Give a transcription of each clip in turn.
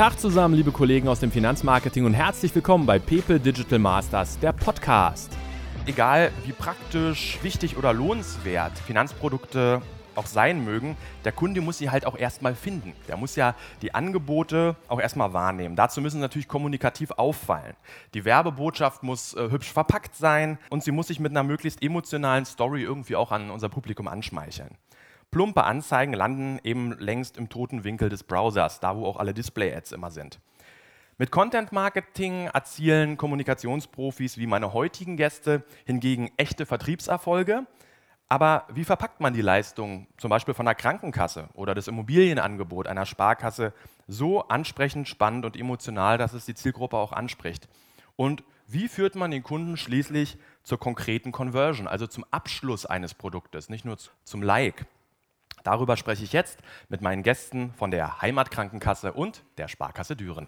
Tag zusammen, liebe Kollegen aus dem Finanzmarketing und herzlich willkommen bei Pepe Digital Masters, der Podcast. Egal wie praktisch, wichtig oder lohnenswert Finanzprodukte auch sein mögen, der Kunde muss sie halt auch erstmal finden. Der muss ja die Angebote auch erstmal wahrnehmen. Dazu müssen sie natürlich kommunikativ auffallen. Die Werbebotschaft muss äh, hübsch verpackt sein und sie muss sich mit einer möglichst emotionalen Story irgendwie auch an unser Publikum anschmeicheln. Plumpe Anzeigen landen eben längst im toten Winkel des Browsers, da wo auch alle Display-Ads immer sind. Mit Content Marketing erzielen Kommunikationsprofis wie meine heutigen Gäste hingegen echte Vertriebserfolge. Aber wie verpackt man die Leistung zum Beispiel von einer Krankenkasse oder das Immobilienangebot einer Sparkasse so ansprechend, spannend und emotional, dass es die Zielgruppe auch anspricht? Und wie führt man den Kunden schließlich zur konkreten Conversion, also zum Abschluss eines Produktes, nicht nur zum Like? Darüber spreche ich jetzt mit meinen Gästen von der Heimatkrankenkasse und der Sparkasse Düren.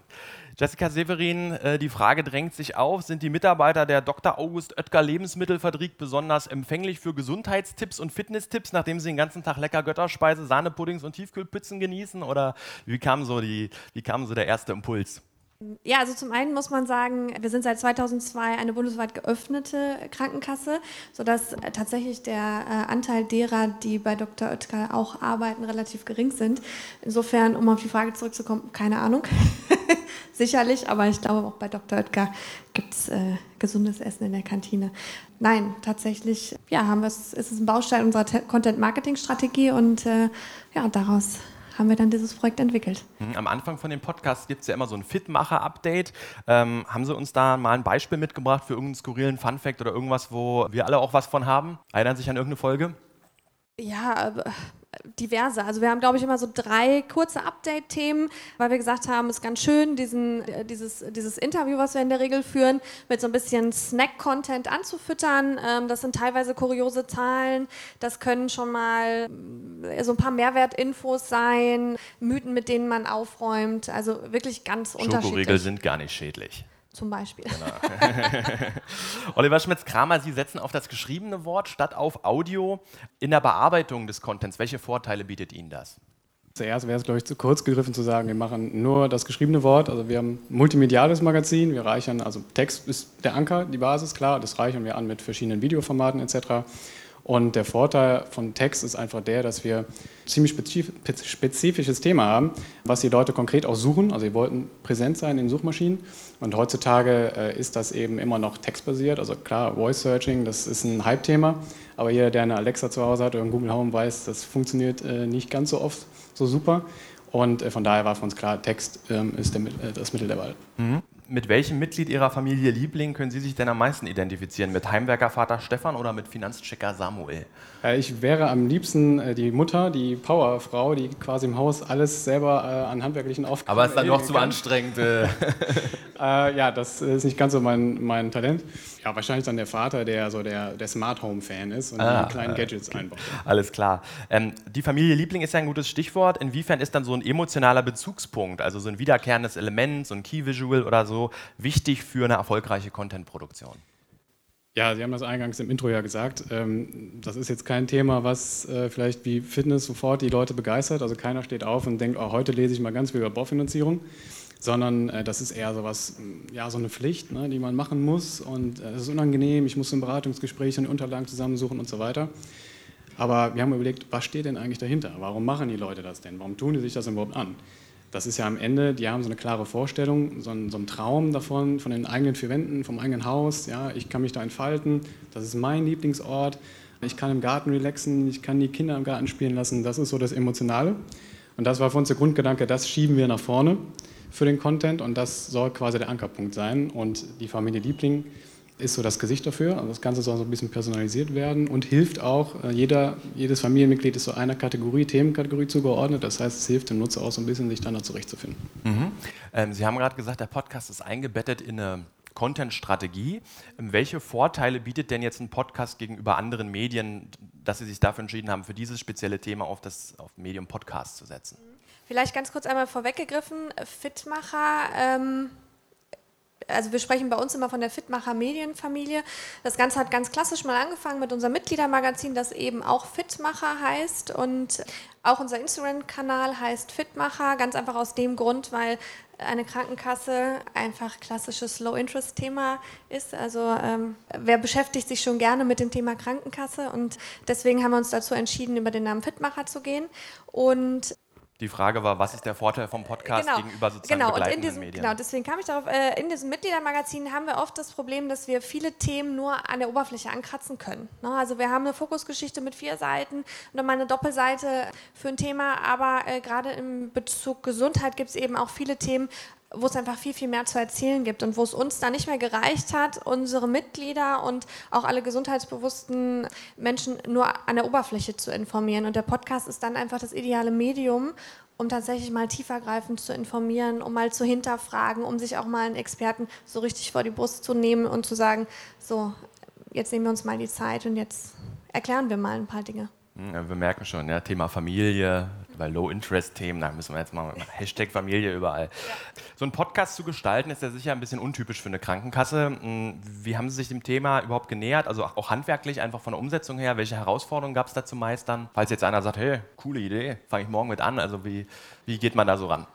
Jessica Severin, äh, die Frage drängt sich auf, sind die Mitarbeiter der Dr. August Oetker Lebensmittelfabrik besonders empfänglich für Gesundheitstipps und Fitnesstipps, nachdem sie den ganzen Tag lecker Götterspeise, Sahnepuddings und Tiefkühlpizzen genießen? Oder wie kam so, die, wie kam so der erste Impuls? Ja, also zum einen muss man sagen, wir sind seit 2002 eine bundesweit geöffnete Krankenkasse, sodass äh, tatsächlich der äh, Anteil derer, die bei Dr. Oetker auch arbeiten, relativ gering sind. Insofern, um auf die Frage zurückzukommen, keine Ahnung. Sicherlich, aber ich glaube auch bei Dr. Oetker gibt es äh, gesundes Essen in der Kantine. Nein, tatsächlich, ja, haben ist es ein Baustein unserer Content-Marketing-Strategie und äh, ja, daraus haben wir dann dieses Projekt entwickelt. Mhm, am Anfang von dem Podcast gibt es ja immer so ein Fitmacher-Update. Ähm, haben Sie uns da mal ein Beispiel mitgebracht für irgendeinen skurrilen Fun-Fact oder irgendwas, wo wir alle auch was von haben? Erinnern Sie sich an irgendeine Folge? Ja, diverse. Also wir haben, glaube ich, immer so drei kurze Update-Themen, weil wir gesagt haben, es ist ganz schön, diesen, äh, dieses, dieses Interview, was wir in der Regel führen, mit so ein bisschen Snack-Content anzufüttern. Ähm, das sind teilweise kuriose Zahlen. Das können schon mal äh, so ein paar Mehrwertinfos sein, Mythen, mit denen man aufräumt. Also wirklich ganz unterschiedlich. Schokoriegel sind gar nicht schädlich zum Beispiel. Genau. Oliver Schmitz-Kramer, Sie setzen auf das geschriebene Wort statt auf Audio in der Bearbeitung des Contents. Welche Vorteile bietet Ihnen das? Zuerst wäre es, glaube ich, zu kurz gegriffen zu sagen, wir machen nur das geschriebene Wort. Also wir haben ein multimediales Magazin. Wir reichern, also Text ist der Anker, die Basis, klar. Das reichern wir an mit verschiedenen Videoformaten etc. Und der Vorteil von Text ist einfach der, dass wir ein ziemlich spezifisches Thema haben, was die Leute konkret auch suchen. Also sie wollten präsent sein in Suchmaschinen. Und heutzutage äh, ist das eben immer noch textbasiert. Also klar, Voice Searching, das ist ein Hype-Thema. Aber jeder, der eine Alexa zu Hause hat oder einen Google Home weiß, das funktioniert äh, nicht ganz so oft so super. Und äh, von daher war für uns klar, Text ähm, ist das Mittel der Wahl. Mhm mit welchem Mitglied Ihrer Familie Liebling können Sie sich denn am meisten identifizieren? Mit Heimwerkervater Stefan oder mit Finanzchecker Samuel? Äh, ich wäre am liebsten äh, die Mutter, die Powerfrau, die quasi im Haus alles selber äh, an handwerklichen Aufgaben. Aber ist dann doch zu anstrengend. ja, das ist nicht ganz so mein, mein Talent. Ja, wahrscheinlich dann der Vater, der so der, der Smart Home Fan ist und ah, die kleinen Gadgets okay. einbaut. Alles klar. Ähm, die Familie Liebling ist ja ein gutes Stichwort. Inwiefern ist dann so ein emotionaler Bezugspunkt, also so ein wiederkehrendes Element, so ein Key Visual oder so, wichtig für eine erfolgreiche Content-Produktion? Ja, Sie haben das eingangs im Intro ja gesagt. Ähm, das ist jetzt kein Thema, was äh, vielleicht wie Fitness sofort die Leute begeistert. Also keiner steht auf und denkt, oh, heute lese ich mal ganz viel über Baufinanzierung sondern äh, das ist eher so was, mm, ja, so eine Pflicht, ne, die man machen muss und äh, es ist unangenehm, ich muss ein Beratungsgespräch und Unterlagen zusammensuchen und so weiter. Aber wir haben überlegt, was steht denn eigentlich dahinter? Warum machen die Leute das denn? Warum tun die sich das überhaupt an? Das ist ja am Ende, die haben so eine klare Vorstellung, so einen, so einen Traum davon, von den eigenen vier Wänden, vom eigenen Haus. Ja, ich kann mich da entfalten, das ist mein Lieblingsort. Ich kann im Garten relaxen, ich kann die Kinder im Garten spielen lassen. Das ist so das Emotionale. Und das war für uns der Grundgedanke, das schieben wir nach vorne für den Content und das soll quasi der Ankerpunkt sein. Und die Familie Liebling ist so das Gesicht dafür. Also das Ganze soll so ein bisschen personalisiert werden und hilft auch, äh, jeder, jedes Familienmitglied ist so einer Kategorie, Themenkategorie zugeordnet. Das heißt, es hilft dem Nutzer auch so ein bisschen, sich dann da zurechtzufinden. Mhm. Ähm, Sie haben gerade gesagt, der Podcast ist eingebettet in eine Content-Strategie. Ähm, welche Vorteile bietet denn jetzt ein Podcast gegenüber anderen Medien, dass Sie sich dafür entschieden haben, für dieses spezielle Thema auf das auf Medium Podcast zu setzen? Vielleicht ganz kurz einmal vorweggegriffen, Fitmacher ähm, also wir sprechen bei uns immer von der Fitmacher Medienfamilie. Das Ganze hat ganz klassisch mal angefangen mit unserem Mitgliedermagazin, das eben auch Fitmacher heißt und auch unser Instagram-Kanal heißt Fitmacher, ganz einfach aus dem Grund, weil eine Krankenkasse einfach klassisches Low-Interest-Thema ist. Also ähm, wer beschäftigt sich schon gerne mit dem Thema Krankenkasse und deswegen haben wir uns dazu entschieden, über den Namen Fitmacher zu gehen. Und die Frage war, was ist der Vorteil vom Podcast genau, gegenüber sozusagen genau, begleitenden und in diesem, Medien? Genau, deswegen kam ich darauf, äh, in diesem Mitgliedermagazin haben wir oft das Problem, dass wir viele Themen nur an der Oberfläche ankratzen können. Ne? Also wir haben eine Fokusgeschichte mit vier Seiten, nochmal eine Doppelseite für ein Thema, aber äh, gerade im Bezug Gesundheit gibt es eben auch viele Themen, wo es einfach viel, viel mehr zu erzählen gibt und wo es uns da nicht mehr gereicht hat, unsere Mitglieder und auch alle gesundheitsbewussten Menschen nur an der Oberfläche zu informieren. Und der Podcast ist dann einfach das ideale Medium, um tatsächlich mal tiefergreifend zu informieren, um mal zu hinterfragen, um sich auch mal einen Experten so richtig vor die Brust zu nehmen und zu sagen, so, jetzt nehmen wir uns mal die Zeit und jetzt erklären wir mal ein paar Dinge. Ja, wir merken schon, ja, Thema Familie, bei Low-Interest-Themen, da müssen wir jetzt mal Hashtag Familie überall. Ja. So ein Podcast zu gestalten, ist ja sicher ein bisschen untypisch für eine Krankenkasse. Hm, wie haben Sie sich dem Thema überhaupt genähert? Also auch handwerklich, einfach von der Umsetzung her. Welche Herausforderungen gab es da zu meistern? Falls jetzt einer sagt, hey, coole Idee, fange ich morgen mit an. Also wie, wie geht man da so ran?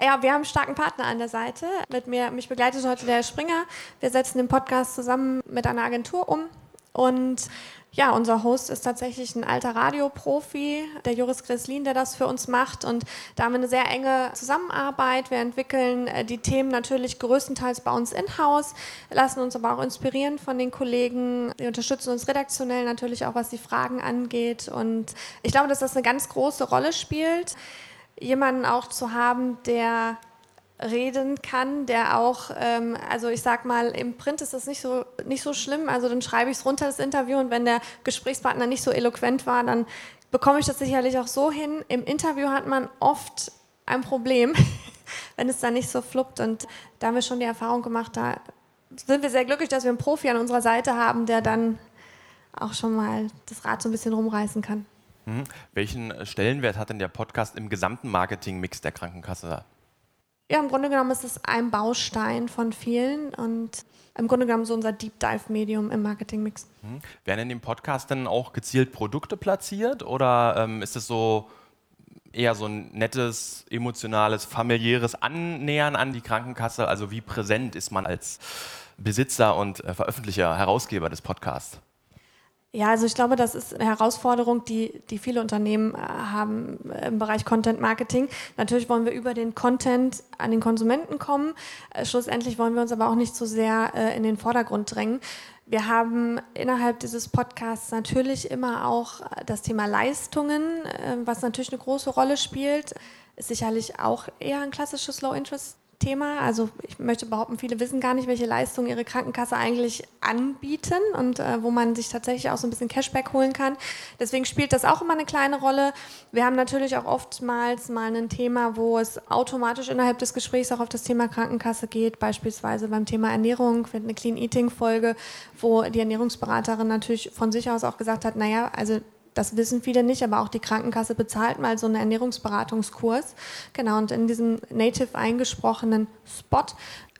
Ja, wir haben einen starken Partner an der Seite. Mit mir, mich begleitet heute der Springer. Wir setzen den Podcast zusammen mit einer Agentur um und ja, unser Host ist tatsächlich ein alter Radioprofi, der Joris Greslin, der das für uns macht. Und da haben wir eine sehr enge Zusammenarbeit. Wir entwickeln äh, die Themen natürlich größtenteils bei uns in-house, lassen uns aber auch inspirieren von den Kollegen. Die unterstützen uns redaktionell natürlich auch, was die Fragen angeht. Und ich glaube, dass das eine ganz große Rolle spielt, jemanden auch zu haben, der reden kann, der auch, ähm, also ich sag mal, im Print ist das nicht so, nicht so schlimm, also dann schreibe ich es runter, das Interview, und wenn der Gesprächspartner nicht so eloquent war, dann bekomme ich das sicherlich auch so hin. Im Interview hat man oft ein Problem, wenn es dann nicht so fluppt und da haben wir schon die Erfahrung gemacht, da sind wir sehr glücklich, dass wir einen Profi an unserer Seite haben, der dann auch schon mal das Rad so ein bisschen rumreißen kann. Mhm. Welchen Stellenwert hat denn der Podcast im gesamten Marketingmix der Krankenkasse? Ja, im Grunde genommen ist es ein Baustein von vielen und im Grunde genommen so unser Deep Dive Medium im Marketingmix. Mhm. Werden in dem Podcast dann auch gezielt Produkte platziert oder ähm, ist es so eher so ein nettes, emotionales, familiäres Annähern an die Krankenkasse? Also wie präsent ist man als Besitzer und äh, Veröffentlicher, Herausgeber des Podcasts? Ja, also ich glaube, das ist eine Herausforderung, die, die viele Unternehmen äh, haben im Bereich Content Marketing. Natürlich wollen wir über den Content an den Konsumenten kommen. Äh, schlussendlich wollen wir uns aber auch nicht so sehr äh, in den Vordergrund drängen. Wir haben innerhalb dieses Podcasts natürlich immer auch das Thema Leistungen, was natürlich eine große Rolle spielt. Ist sicherlich auch eher ein klassisches Low-Interest Thema. Also ich möchte behaupten, viele wissen gar nicht, welche Leistungen ihre Krankenkasse eigentlich anbieten und äh, wo man sich tatsächlich auch so ein bisschen Cashback holen kann. Deswegen spielt das auch immer eine kleine Rolle. Wir haben natürlich auch oftmals mal ein Thema, wo es automatisch innerhalb des Gesprächs auch auf das Thema Krankenkasse geht, beispielsweise beim Thema Ernährung. Wir eine Clean Eating Folge, wo die Ernährungsberaterin natürlich von sich aus auch gesagt hat, naja, also das wissen viele nicht, aber auch die Krankenkasse bezahlt mal so einen Ernährungsberatungskurs. Genau, und in diesem native eingesprochenen Spot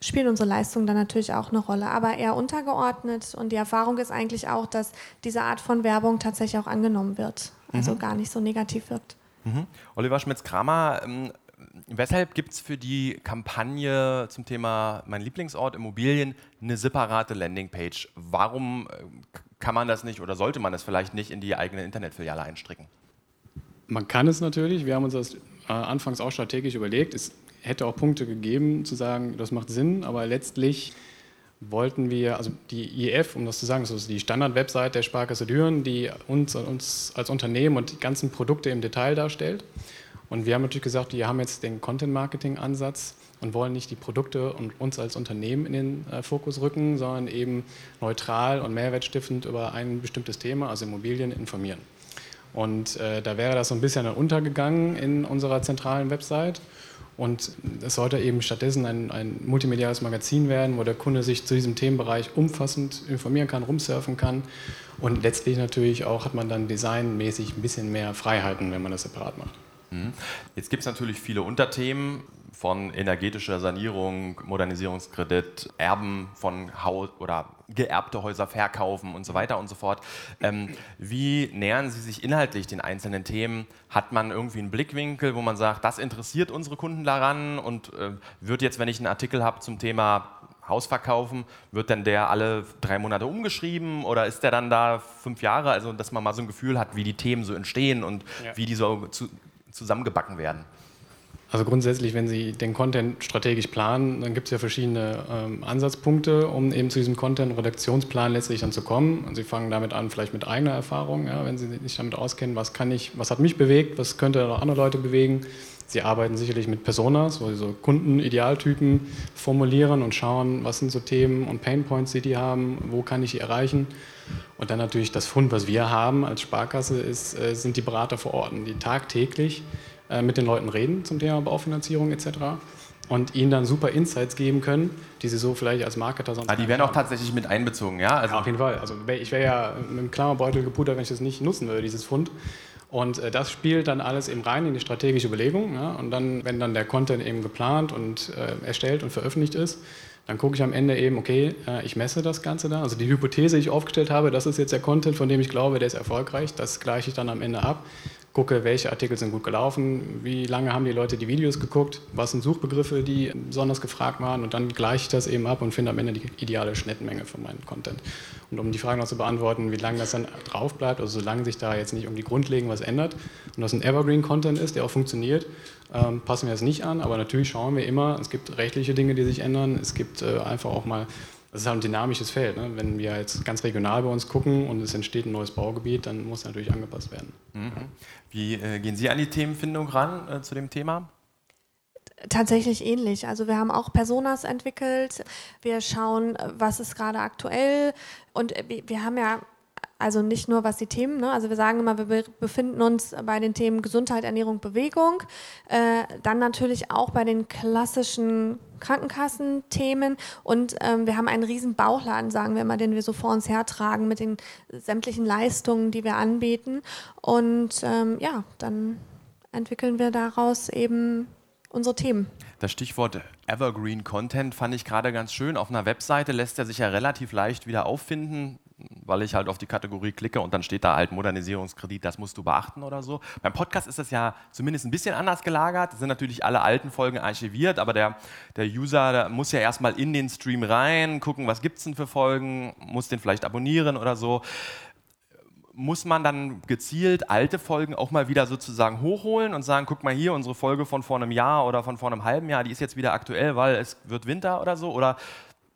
spielen unsere Leistungen dann natürlich auch eine Rolle, aber eher untergeordnet. Und die Erfahrung ist eigentlich auch, dass diese Art von Werbung tatsächlich auch angenommen wird, also mhm. gar nicht so negativ wirkt. Mhm. Oliver Schmitz-Kramer, ähm, weshalb gibt es für die Kampagne zum Thema Mein Lieblingsort Immobilien eine separate Landingpage? Warum äh, kann man das nicht oder sollte man es vielleicht nicht in die eigene Internetfiliale einstricken? Man kann es natürlich. Wir haben uns das äh, anfangs auch strategisch überlegt. Es hätte auch Punkte gegeben, zu sagen, das macht Sinn, aber letztlich wollten wir, also die IF, um das zu sagen, das ist die Standard-Website der Sparkasse Düren, die uns, uns als Unternehmen und die ganzen Produkte im Detail darstellt. Und wir haben natürlich gesagt, wir haben jetzt den Content-Marketing-Ansatz und wollen nicht die Produkte und uns als Unternehmen in den äh, Fokus rücken, sondern eben neutral und mehrwertstiftend über ein bestimmtes Thema, also Immobilien, informieren. Und äh, da wäre das so ein bisschen untergegangen in unserer zentralen Website. Und es sollte eben stattdessen ein, ein, multimediales Magazin werden, wo der Kunde sich zu diesem Themenbereich umfassend informieren kann, rumsurfen kann. Und letztlich natürlich auch hat man dann designmäßig ein bisschen mehr Freiheiten, wenn man das separat macht. Mhm. Jetzt gibt es natürlich viele Unterthemen von energetischer Sanierung, Modernisierungskredit, Erben von Haus oder geerbte Häuser verkaufen und so weiter und so fort. Ähm, wie nähern Sie sich inhaltlich den einzelnen Themen? Hat man irgendwie einen Blickwinkel, wo man sagt, das interessiert unsere Kunden daran und äh, wird jetzt, wenn ich einen Artikel habe zum Thema Haus verkaufen, wird denn der alle drei Monate umgeschrieben oder ist der dann da fünf Jahre? Also, dass man mal so ein Gefühl hat, wie die Themen so entstehen und ja. wie die so zu, zusammengebacken werden. Also grundsätzlich, wenn Sie den Content strategisch planen, dann gibt es ja verschiedene ähm, Ansatzpunkte, um eben zu diesem Content-Redaktionsplan letztlich dann zu kommen. Und Sie fangen damit an, vielleicht mit eigener Erfahrung, ja, wenn Sie sich damit auskennen, was kann ich, was hat mich bewegt, was könnte auch andere Leute bewegen. Sie arbeiten sicherlich mit Personas, wo Sie so Kunden-Idealtypen formulieren und schauen, was sind so Themen und Painpoints, die die haben, wo kann ich die erreichen. Und dann natürlich das Fund, was wir haben als Sparkasse, ist, äh, sind die Berater vor Ort, die tagtäglich äh, mit den Leuten reden zum Thema Baufinanzierung etc. Und ihnen dann super Insights geben können, die sie so vielleicht als Marketer sonst. Ah, die werden auch tatsächlich mit einbezogen, ja? Also ja, auf jeden Fall. Also ich wäre ja mit dem Klammerbeutel gepudert, wenn ich das nicht nutzen würde, dieses Fund. Und äh, das spielt dann alles eben rein in die strategische Überlegung. Ja? Und dann, wenn dann der Content eben geplant und äh, erstellt und veröffentlicht ist, dann gucke ich am Ende eben, okay, äh, ich messe das Ganze da. Also die Hypothese, die ich aufgestellt habe, das ist jetzt der Content, von dem ich glaube, der ist erfolgreich. Das gleiche ich dann am Ende ab gucke, welche Artikel sind gut gelaufen, wie lange haben die Leute die Videos geguckt, was sind Suchbegriffe, die besonders gefragt waren und dann gleiche ich das eben ab und finde am Ende die ideale Schnittmenge für meinen Content. Und um die Frage noch zu beantworten, wie lange das dann drauf bleibt, also solange sich da jetzt nicht um die Grundlegend was ändert und das ein Evergreen-Content ist, der auch funktioniert, ähm, passen wir das nicht an, aber natürlich schauen wir immer, es gibt rechtliche Dinge, die sich ändern, es gibt äh, einfach auch mal das ist halt ein dynamisches Feld. Ne? Wenn wir jetzt ganz regional bei uns gucken und es entsteht ein neues Baugebiet, dann muss natürlich angepasst werden. Mhm. Wie äh, gehen Sie an die Themenfindung ran äh, zu dem Thema? Tatsächlich ähnlich. Also wir haben auch Personas entwickelt. Wir schauen, was ist gerade aktuell. Und wir haben ja also nicht nur was die Themen, ne? also wir sagen immer, wir befinden uns bei den Themen Gesundheit, Ernährung, Bewegung. Äh, dann natürlich auch bei den klassischen Krankenkassenthemen und ähm, wir haben einen riesen Bauchladen, sagen wir immer, den wir so vor uns hertragen mit den sämtlichen Leistungen, die wir anbieten. Und ähm, ja, dann entwickeln wir daraus eben unsere Themen. Das Stichwort Evergreen Content fand ich gerade ganz schön. Auf einer Webseite lässt er sich ja relativ leicht wieder auffinden weil ich halt auf die Kategorie klicke und dann steht da halt Modernisierungskredit, das musst du beachten oder so. Beim Podcast ist das ja zumindest ein bisschen anders gelagert. Es sind natürlich alle alten Folgen archiviert, aber der, der User der muss ja erstmal in den Stream rein, gucken, was gibt es denn für Folgen, muss den vielleicht abonnieren oder so. Muss man dann gezielt alte Folgen auch mal wieder sozusagen hochholen und sagen, guck mal hier, unsere Folge von vor einem Jahr oder von vor einem halben Jahr, die ist jetzt wieder aktuell, weil es wird Winter oder so? Oder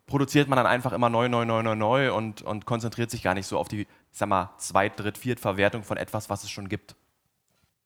produziert man dann einfach immer neu, neu, neu, neu, neu und, und konzentriert sich gar nicht so auf die, sag mal, Zweit-, Dritt-, Viert-Verwertung von etwas, was es schon gibt.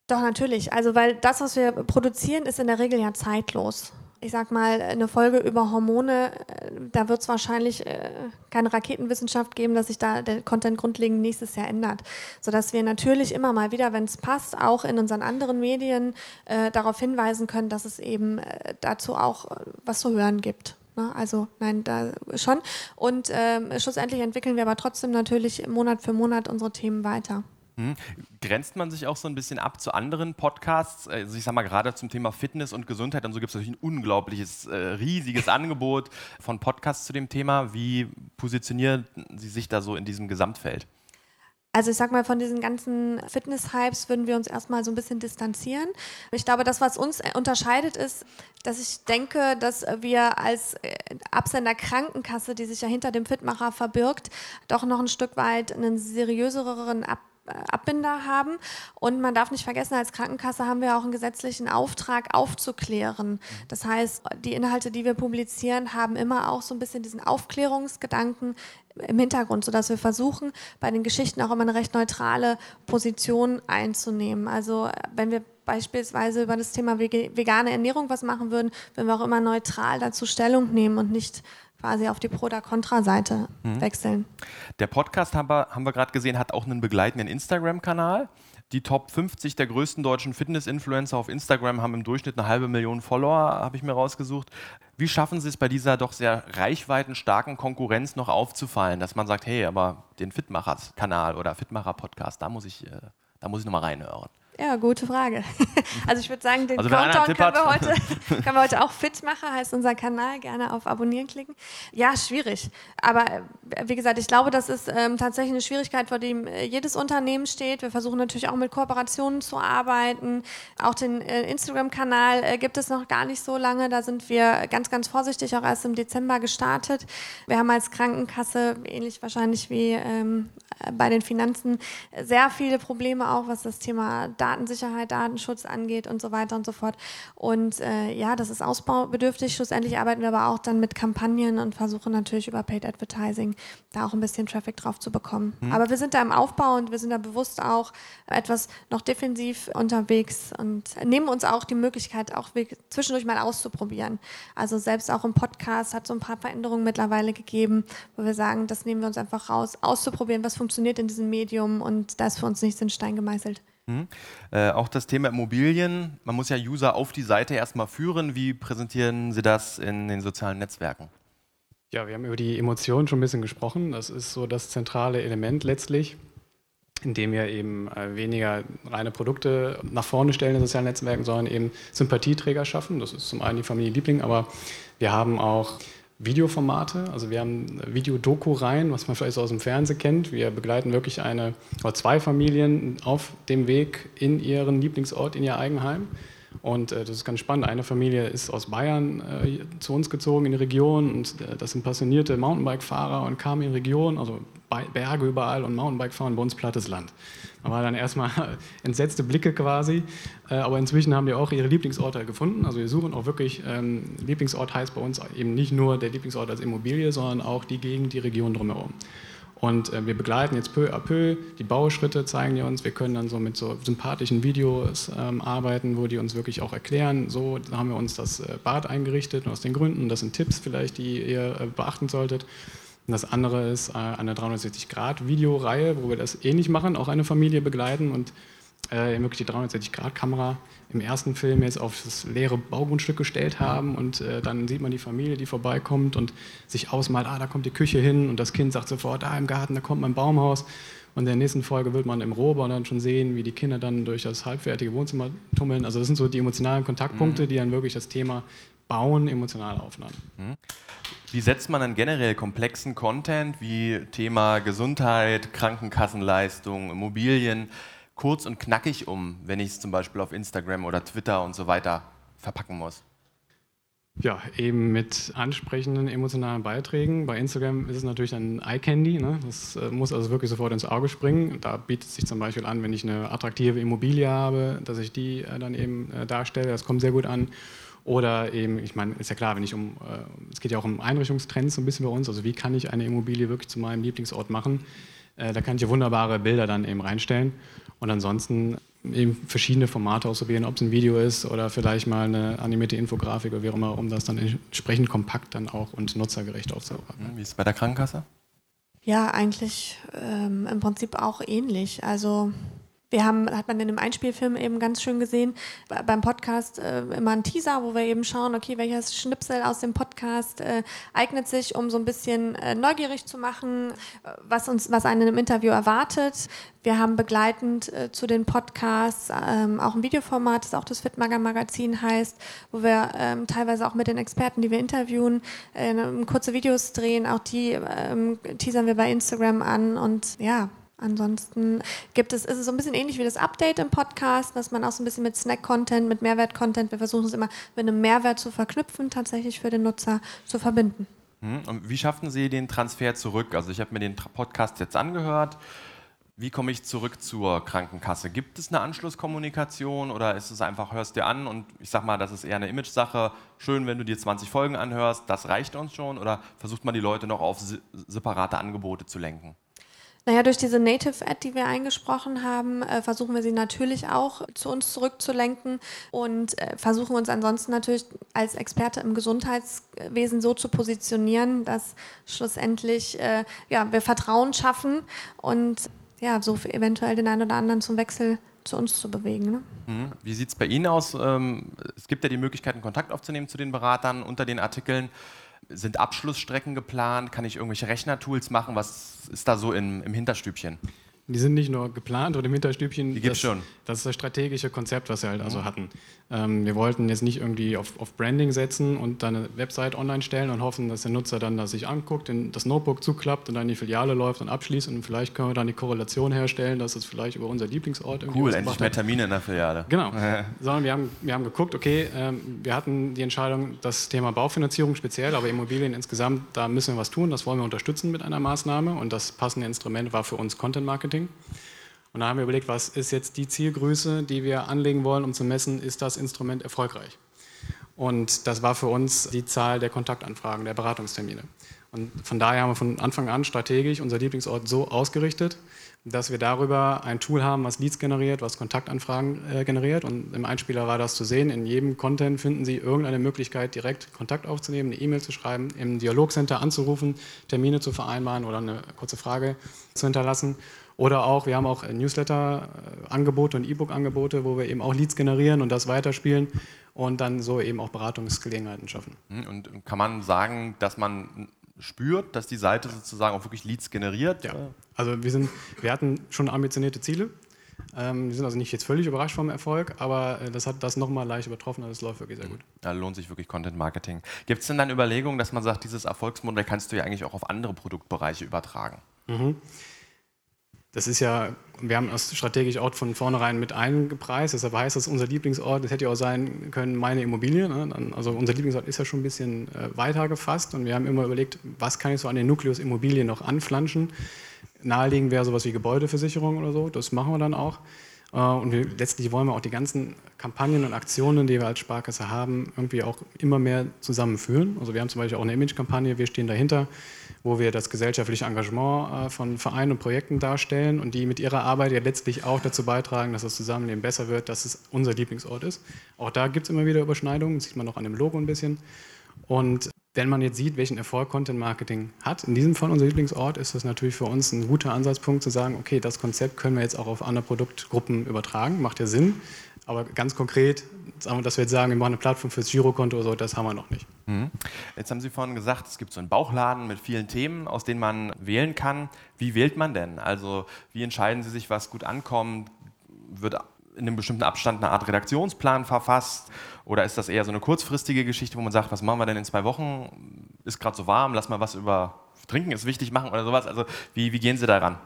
Doch, natürlich. Also, weil das, was wir produzieren, ist in der Regel ja zeitlos. Ich sag mal, eine Folge über Hormone, äh, da wird es wahrscheinlich äh, keine Raketenwissenschaft geben, dass sich da der Content grundlegend nächstes Jahr ändert. Sodass wir natürlich immer mal wieder, wenn es passt, auch in unseren anderen Medien äh, darauf hinweisen können, dass es eben äh, dazu auch äh, was zu hören gibt. Ne? Also nein, da schon. Und ähm, schlussendlich entwickeln wir aber trotzdem natürlich Monat für Monat unsere Themen weiter. Hm. Grenzt man sich auch so ein bisschen ab zu anderen Podcasts? Also ich sage mal gerade zum Thema Fitness und Gesundheit und so gibt es natürlich ein unglaubliches, äh, riesiges Angebot von Podcasts zu dem Thema. Wie positionieren Sie sich da so in diesem Gesamtfeld? Also ich sag mal, von diesen ganzen Fitness-Hypes würden wir uns erstmal so ein bisschen distanzieren. Ich glaube, das, was uns unterscheidet, ist, dass ich denke, dass wir als äh, Absender Krankenkasse, die sich ja hinter dem Fitmacher verbirgt, doch noch ein Stück weit einen seriöseren Ab Abbinder haben. Und man darf nicht vergessen, als Krankenkasse haben wir auch einen gesetzlichen Auftrag aufzuklären. Das heißt, die Inhalte, die wir publizieren, haben immer auch so ein bisschen diesen Aufklärungsgedanken im Hintergrund, sodass wir versuchen, bei den Geschichten auch immer eine recht neutrale Position einzunehmen. Also wenn wir beispielsweise über das Thema vegane Ernährung was machen würden, würden wir auch immer neutral dazu Stellung nehmen und nicht quasi auf die Pro- oder Kontra-Seite mhm. wechseln. Der Podcast haben wir, haben wir gerade gesehen, hat auch einen begleitenden Instagram-Kanal. Die Top 50 der größten deutschen Fitness-Influencer auf Instagram haben im Durchschnitt eine halbe Million Follower, habe ich mir rausgesucht. Wie schaffen Sie es bei dieser doch sehr reichweitenstarken Konkurrenz noch aufzufallen, dass man sagt, hey, aber den Fitmachers-Kanal oder Fitmacher-Podcast, da muss ich, äh, da muss ich nochmal reinhören? Ja, gute Frage. Also ich würde sagen, den also Countdown können wir, heute, können wir heute auch fit machen, heißt unser Kanal, gerne auf Abonnieren klicken. Ja, schwierig. Aber äh, wie gesagt, ich glaube, das ist ähm, tatsächlich eine Schwierigkeit, vor dem äh, jedes Unternehmen steht. Wir versuchen natürlich auch mit Kooperationen zu arbeiten. Auch den äh, Instagram-Kanal äh, gibt es noch gar nicht so lange. Da sind wir ganz, ganz vorsichtig, auch erst im Dezember gestartet. Wir haben als Krankenkasse, ähnlich wahrscheinlich wie ähm, bei den Finanzen, sehr viele Probleme auch, was das Thema Datensicherheit, Datenschutz angeht und so weiter und so fort. Und äh, ja, das ist ausbaubedürftig. Schlussendlich arbeiten wir aber auch dann mit Kampagnen und versuchen natürlich über Paid Advertising da auch ein bisschen Traffic drauf zu bekommen. Mhm. Aber wir sind da im Aufbau und wir sind da bewusst auch etwas noch defensiv unterwegs und nehmen uns auch die Möglichkeit, auch zwischendurch mal auszuprobieren. Also selbst auch im Podcast hat so ein paar Veränderungen mittlerweile gegeben, wo wir sagen, das nehmen wir uns einfach raus, auszuprobieren, was funktioniert in diesem Medium und da ist für uns nichts in Stein gemeißelt. Mhm. Äh, auch das Thema Immobilien. Man muss ja User auf die Seite erstmal führen. Wie präsentieren Sie das in den sozialen Netzwerken? Ja, wir haben über die Emotionen schon ein bisschen gesprochen. Das ist so das zentrale Element letztlich, indem wir eben äh, weniger reine Produkte nach vorne stellen in sozialen Netzwerken, sondern eben Sympathieträger schaffen. Das ist zum einen die Familie Liebling, aber wir haben auch Videoformate. Also wir haben Videodoku-Reihen, was man vielleicht so aus dem Fernsehen kennt. Wir begleiten wirklich eine oder zwei Familien auf dem Weg in ihren Lieblingsort, in ihr Eigenheim. Und äh, das ist ganz spannend. Eine Familie ist aus Bayern äh, zu uns gezogen in die Region und äh, das sind passionierte Mountainbike-Fahrer und kamen in die Region, also Berge überall und Mountainbike fahren, bei uns plattes Land. Da war dann erstmal entsetzte Blicke quasi, aber inzwischen haben die auch ihre Lieblingsorte gefunden. Also wir suchen auch wirklich, ähm, Lieblingsort heißt bei uns eben nicht nur der Lieblingsort als Immobilie, sondern auch die Gegend, die Region drumherum. Und äh, wir begleiten jetzt peu à peu, die Bauschritte zeigen die uns, wir können dann so mit so sympathischen Videos ähm, arbeiten, wo die uns wirklich auch erklären, so haben wir uns das äh, Bad eingerichtet und aus den Gründen, das sind Tipps vielleicht, die ihr äh, beachten solltet. Und das andere ist äh, eine 360-Grad-Videoreihe, wo wir das ähnlich machen, auch eine Familie begleiten. Und äh, wirklich die 360-Grad-Kamera im ersten Film jetzt auf das leere Baugrundstück gestellt haben und äh, dann sieht man die Familie, die vorbeikommt und sich ausmalt, ah, da kommt die Küche hin und das Kind sagt sofort, da im Garten, da kommt mein Baumhaus. Und in der nächsten Folge wird man im Rohbau dann schon sehen, wie die Kinder dann durch das halbfertige Wohnzimmer tummeln. Also das sind so die emotionalen Kontaktpunkte, mhm. die dann wirklich das Thema Bauen emotional aufnehmen. Mhm. Wie setzt man dann generell komplexen Content wie Thema Gesundheit, Krankenkassenleistung, Immobilien kurz und knackig um, wenn ich es zum Beispiel auf Instagram oder Twitter und so weiter verpacken muss? Ja, eben mit ansprechenden emotionalen Beiträgen. Bei Instagram ist es natürlich ein Eye Candy. Ne? Das äh, muss also wirklich sofort ins Auge springen. Da bietet es sich zum Beispiel an, wenn ich eine attraktive Immobilie habe, dass ich die äh, dann eben äh, darstelle. Das kommt sehr gut an. Oder eben, ich meine, ist ja klar, wenn ich um, es geht ja auch um Einrichtungstrends so ein bisschen bei uns. Also wie kann ich eine Immobilie wirklich zu meinem Lieblingsort machen? Da kann ich ja wunderbare Bilder dann eben reinstellen. Und ansonsten eben verschiedene Formate ausprobieren, ob es ein Video ist oder vielleicht mal eine animierte Infografik oder wie auch immer, um das dann entsprechend kompakt dann auch und nutzergerecht aufzubereiten. Wie ist es bei der Krankenkasse? Ja, eigentlich ähm, im Prinzip auch ähnlich. Also wir haben, hat man in dem Einspielfilm eben ganz schön gesehen, beim Podcast äh, immer ein Teaser, wo wir eben schauen, okay, welches Schnipsel aus dem Podcast äh, eignet sich, um so ein bisschen äh, neugierig zu machen, was uns, was einen im Interview erwartet. Wir haben begleitend äh, zu den Podcasts ähm, auch ein Videoformat, das auch das Fitmager Magazin heißt, wo wir ähm, teilweise auch mit den Experten, die wir interviewen, äh, kurze Videos drehen. Auch die ähm, teasern wir bei Instagram an und ja, Ansonsten gibt es, ist es so ein bisschen ähnlich wie das Update im Podcast, dass man auch so ein bisschen mit Snack-Content, mit Mehrwert-Content, wir versuchen es immer mit einem Mehrwert zu verknüpfen, tatsächlich für den Nutzer zu verbinden. Hm, und wie schaffen Sie den Transfer zurück? Also ich habe mir den Podcast jetzt angehört. Wie komme ich zurück zur Krankenkasse? Gibt es eine Anschlusskommunikation oder ist es einfach, hörst dir an und ich sag mal, das ist eher eine Image-Sache. Schön, wenn du dir 20 Folgen anhörst, das reicht uns schon oder versucht man die Leute noch auf separate Angebote zu lenken? Naja, durch diese Native-Ad, die wir eingesprochen haben, äh, versuchen wir sie natürlich auch zu uns zurückzulenken und äh, versuchen uns ansonsten natürlich als Experte im Gesundheitswesen so zu positionieren, dass schlussendlich äh, ja, wir Vertrauen schaffen und ja, so eventuell den einen oder anderen zum Wechsel zu uns zu bewegen. Ne? Mhm. Wie sieht es bei Ihnen aus? Ähm, es gibt ja die Möglichkeit, einen Kontakt aufzunehmen zu den Beratern unter den Artikeln. Sind Abschlussstrecken geplant? Kann ich irgendwelche Rechnertools machen? Was ist da so im, im Hinterstübchen? Die sind nicht nur geplant oder im Hinterstübchen. Die gibt's das, schon. Das ist das strategische Konzept, was wir halt also hatten. Ähm, wir wollten jetzt nicht irgendwie auf, auf Branding setzen und dann eine Website online stellen und hoffen, dass der Nutzer dann das sich anguckt, den, das Notebook zuklappt und dann in die Filiale läuft und abschließt und vielleicht können wir dann die Korrelation herstellen, dass es vielleicht über unser Lieblingsort irgendwie Cool, endlich mehr. Termine in der Filiale. Genau. Sondern wir haben, wir haben geguckt, okay, ähm, wir hatten die Entscheidung, das Thema Baufinanzierung speziell, aber Immobilien insgesamt, da müssen wir was tun, das wollen wir unterstützen mit einer Maßnahme und das passende Instrument war für uns Content Marketing. Und da haben wir überlegt, was ist jetzt die Zielgröße, die wir anlegen wollen, um zu messen, ist das Instrument erfolgreich? Und das war für uns die Zahl der Kontaktanfragen, der Beratungstermine. Und von daher haben wir von Anfang an strategisch unser Lieblingsort so ausgerichtet, dass wir darüber ein Tool haben, was Leads generiert, was Kontaktanfragen äh, generiert. Und im Einspieler war das zu sehen. In jedem Content finden Sie irgendeine Möglichkeit, direkt Kontakt aufzunehmen, eine E-Mail zu schreiben, im Dialogcenter anzurufen, Termine zu vereinbaren oder eine kurze Frage zu hinterlassen. Oder auch, wir haben auch Newsletter-Angebote und E-Book-Angebote, wo wir eben auch Leads generieren und das weiterspielen und dann so eben auch Beratungsgelegenheiten schaffen. Hm, Und kann man sagen, dass man spürt, dass die Seite sozusagen auch wirklich Leads generiert? Ja, also wir, sind, wir hatten schon ambitionierte Ziele. Ähm, wir sind also nicht jetzt völlig überrascht vom Erfolg, aber äh, das hat das nochmal leicht übertroffen und es läuft wirklich sehr gut. Da lohnt sich wirklich Content Marketing. Gibt es denn dann Überlegungen, dass man sagt, dieses Erfolgsmodell kannst du ja eigentlich auch auf andere Produktbereiche übertragen? Das ist ja, wir haben das strategisch auch von vornherein mit eingepreist, deshalb heißt das unser Lieblingsort, das hätte ja auch sein können, meine Immobilie. Ne? Also unser Lieblingsort ist ja schon ein bisschen äh, weiter gefasst und wir haben immer überlegt, was kann ich so an den Nukleus Immobilien noch anflanschen. Naheliegend wäre sowas wie Gebäudeversicherung oder so, das machen wir dann auch. Äh, Und wir, letztlich wollen wir auch die ganzen Kampagnen und Aktionen, die wir als Sparkasse haben, irgendwie auch immer mehr zusammenführen. Also wir haben zum Beispiel auch eine Image-Kampagne, wir stehen dahinter, wo wir das gesellschaftliche Engagement äh, von Vereinen und Projekten darstellen und die mit ihrer Arbeit ja letztlich auch dazu beitragen, dass das Zusammenleben besser wird, dass es unser Lieblingsort ist. Auch da gibt es immer wieder Überschneidungen, das sieht man auch an dem Logo ein bisschen. Und wenn man jetzt sieht, welchen Erfolg Content Marketing hat, in diesem Fall unser Lieblingsort, ist das natürlich für uns ein guter Ansatzpunkt zu sagen, okay, das Konzept können wir jetzt auch auf andere Produktgruppen übertragen, macht ja Sinn. Aber ganz konkret, dass wir jetzt sagen, wir machen eine Plattform fürs Girokonto oder so, das haben wir noch nicht. Jetzt haben Sie vorhin gesagt, es gibt so einen Bauchladen mit vielen Themen, aus denen man wählen kann. Wie wählt man denn? Also wie entscheiden Sie sich, was gut ankommt? Wird in einem bestimmten Abstand eine Art Redaktionsplan verfasst? Oder ist das eher so eine kurzfristige Geschichte, wo man sagt, was machen wir denn in zwei Wochen? Ist gerade so warm, lass mal was über Trinken ist wichtig machen oder sowas. Also wie, wie gehen Sie daran?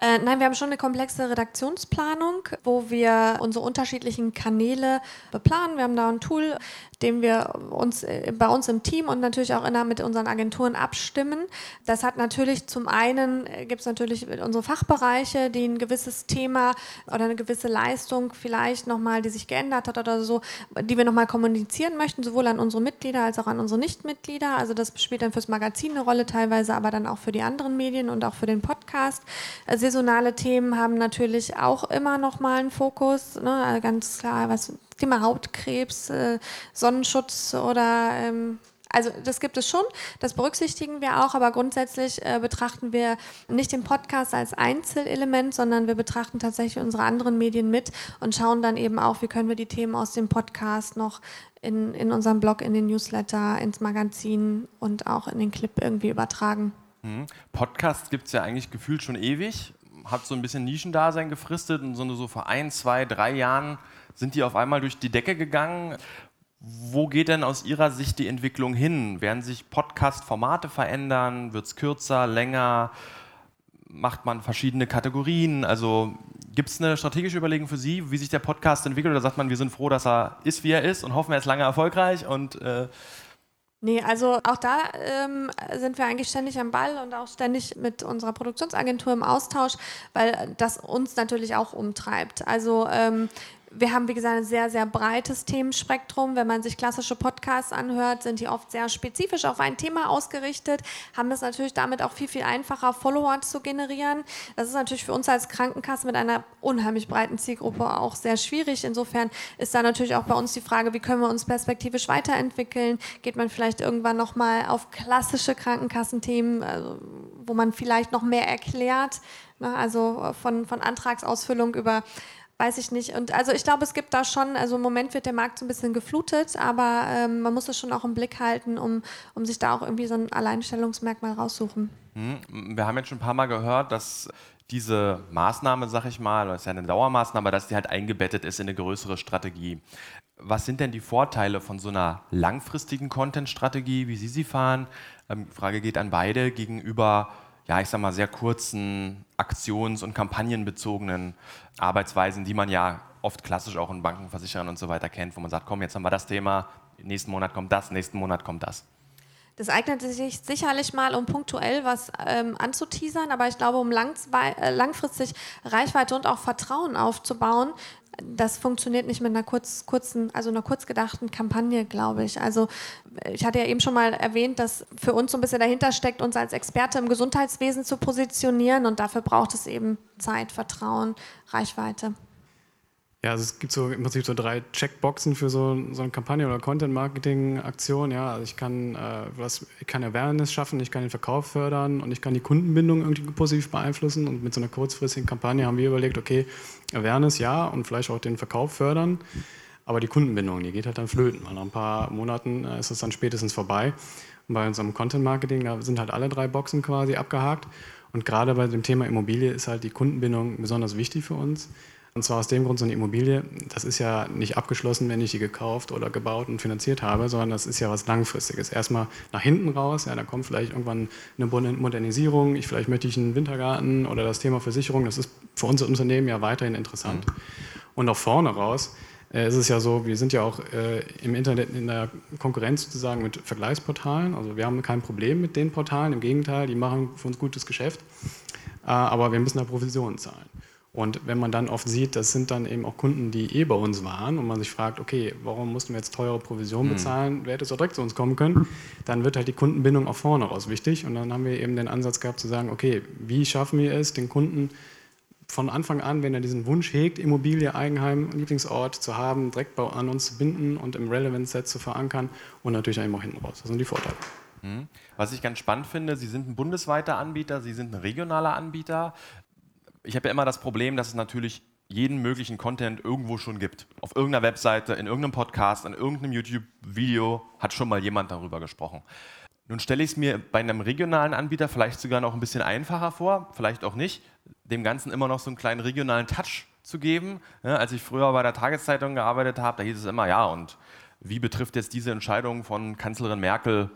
Äh, nein, wir haben schon eine komplexe Redaktionsplanung, wo wir unsere unterschiedlichen Kanäle beplanen. Wir haben da ein Tool, dem wir uns äh, bei uns im Team und natürlich auch inner mit unseren Agenturen abstimmen. Das hat natürlich zum einen äh, gibt es natürlich unsere Fachbereiche, die ein gewisses Thema oder eine gewisse Leistung vielleicht nochmal, die sich geändert hat oder so, die wir nochmal kommunizieren möchten, sowohl an unsere Mitglieder als auch an unsere Nichtmitglieder. Also das spielt dann fürs Magazin eine Rolle teilweise, aber dann auch für die anderen Medien und auch für den Podcast. Äh, Saisonale Themen haben natürlich auch immer nochmal einen Fokus. Ne? Ganz klar, was Thema Hautkrebs, äh, Sonnenschutz oder ähm, also das gibt es schon, das berücksichtigen wir auch, aber grundsätzlich äh, betrachten wir nicht den Podcast als Einzelelement, sondern wir betrachten tatsächlich unsere anderen Medien mit und schauen dann eben auch, wie können wir die Themen aus dem Podcast noch in, in unserem Blog, in den Newsletter, ins Magazin und auch in den Clip irgendwie übertragen. Mhm. Podcasts gibt es ja eigentlich gefühlt schon ewig, hat so ein bisschen Nischendasein gefristet und so, eine- so vor ein, zwei, drei Jahren sind die auf einmal durch die Decke gegangen. Wo geht denn aus Ihrer Sicht die Entwicklung hin? Werden sich Podcast-Formate verändern? Wird es kürzer, länger? Macht man verschiedene Kategorien? Also gibt es eine strategische Überlegung für Sie, wie sich der Podcast entwickelt? Oder sagt man, wir sind froh, dass er ist, wie er ist und hoffen, er ist lange erfolgreich? Und äh, Nee, also auch da ähm, sind wir eigentlich ständig am Ball und auch ständig mit unserer Produktionsagentur im Austausch, weil das uns natürlich auch umtreibt. Also ähm, wir haben, wie gesagt, ein sehr, sehr breites Themenspektrum. Wenn man sich klassische Podcasts anhört, sind die oft sehr spezifisch auf ein Thema ausgerichtet, haben es natürlich damit auch viel, viel einfacher, Follower zu generieren. Das ist natürlich für uns als Krankenkasse mit einer unheimlich breiten Zielgruppe auch sehr schwierig. Insofern ist da natürlich auch bei uns die Frage, wie können wir uns perspektivisch weiterentwickeln? Geht man vielleicht irgendwann nochmal auf klassische Krankenkassenthemen, also, wo man vielleicht noch mehr erklärt? Ne? Also von, von Antragsausfüllung über Weiß ich nicht. Und also ich glaube, es gibt da schon, also im Moment wird der Markt so ein bisschen geflutet, aber ähm, man muss es schon auch im Blick halten, um, um sich da auch irgendwie so ein Alleinstellungsmerkmal raussuchen. Hm, Wir haben jetzt schon ein paar Mal gehört, dass diese Maßnahme, sag ich mal, das ist ja eine Dauermaßnahme, dass die halt eingebettet ist in eine größere Strategie. Was sind denn die Vorteile von so einer langfristigen Content-Strategie, wie Sie sie fahren? Ähm, die Frage geht an beide gegenüber, ja, ich sag mal, sehr kurzen aktions- und kampagnenbezogenen Arbeitsweisen, die man ja oft klassisch auch in Banken, Versicherern und so weiter kennt, wo man sagt, komm, jetzt haben wir das Thema, nächsten Monat kommt das, nächsten Monat kommt das. Das eignet sich sicherlich mal, um punktuell was ähm, anzuteasern, aber ich glaube, um äh, langfristig Reichweite und auch Vertrauen aufzubauen, das funktioniert nicht mit einer kurz, kurzen, also einer kurz gedachten Kampagne, glaube ich. Also ich hatte ja eben schon mal erwähnt, dass für uns so ein bisschen dahinter steckt, uns als Experte im Gesundheitswesen zu positionieren und dafür braucht es eben Zeit, Vertrauen, Reichweite. Ja, also es gibt so im Prinzip so drei Checkboxen für so, so eine Kampagne oder Content-Marketing-Aktion. Ja, also ich kann, äh, was, ich kann Awareness schaffen, ich kann den Verkauf fördern und ich kann die Kundenbindung irgendwie positiv beeinflussen. Und mit so einer kurzfristigen Kampagne haben wir überlegt, okay, Awareness ja und vielleicht auch den Verkauf fördern. Aber die Kundenbindung, die geht halt dann flöten, weil nach ein paar Monaten äh, ist es dann spätestens vorbei. Und bei unserem Content-Marketing, da sind halt alle drei Boxen quasi abgehakt. Und gerade bei dem Thema Immobilie ist halt die Kundenbindung besonders wichtig für uns und zwar aus dem Grund, so eine Immobilie, das ist ja nicht abgeschlossen, wenn ich die gekauft oder gebaut und finanziert habe, sondern das ist ja was Langfristiges. Erstmal nach hinten raus, ja, da kommt vielleicht irgendwann eine Modernisierung, ich, vielleicht möchte ich einen Wintergarten oder das Thema Versicherung, das ist für unser Unternehmen ja weiterhin interessant. Mhm. Und nach vorne raus äh, ist es ja so, wir sind ja auch äh, im Internet in der Konkurrenz sozusagen mit Vergleichsportalen. Also wir haben kein Problem mit den Portalen, im Gegenteil, die machen für uns gutes Geschäft, äh, aber wir müssen da Provisionen zahlen. Und wenn man dann oft sieht, das sind dann eben auch Kunden, die eh bei uns waren und man sich fragt, okay, warum mussten wir jetzt teure Provisionen hm. bezahlen, wer hätte es auch direkt zu uns kommen können, dann wird halt die Kundenbindung auch vorne raus wichtig. Und dann haben wir eben den Ansatz gehabt zu sagen, okay, wie schaffen wir es, den Kunden von Anfang an, wenn er diesen Wunsch hegt, Immobilie, Eigenheim, Lieblingsort zu haben, direkt an uns zu binden und im Relevance-Set zu verankern und natürlich eben auch hinten raus. Das sind die Vorteile. Hm. Was ich ganz spannend finde, Sie sind ein bundesweiter Anbieter, Sie sind ein regionaler Anbieter ich habe ja immer das Problem, dass es natürlich jeden möglichen Content irgendwo schon gibt. Auf irgendeiner Webseite, in irgendeinem Podcast, in irgendeinem YouTube-Video hat schon mal jemand darüber gesprochen. Nun stelle ich es mir bei einem regionalen Anbieter vielleicht sogar noch ein bisschen einfacher vor, vielleicht auch nicht, dem Ganzen immer noch so einen kleinen regionalen Touch zu geben. Ja, als ich früher bei der Tageszeitung gearbeitet habe, da hieß es immer, ja, und wie betrifft jetzt diese Entscheidung von Kanzlerin Merkel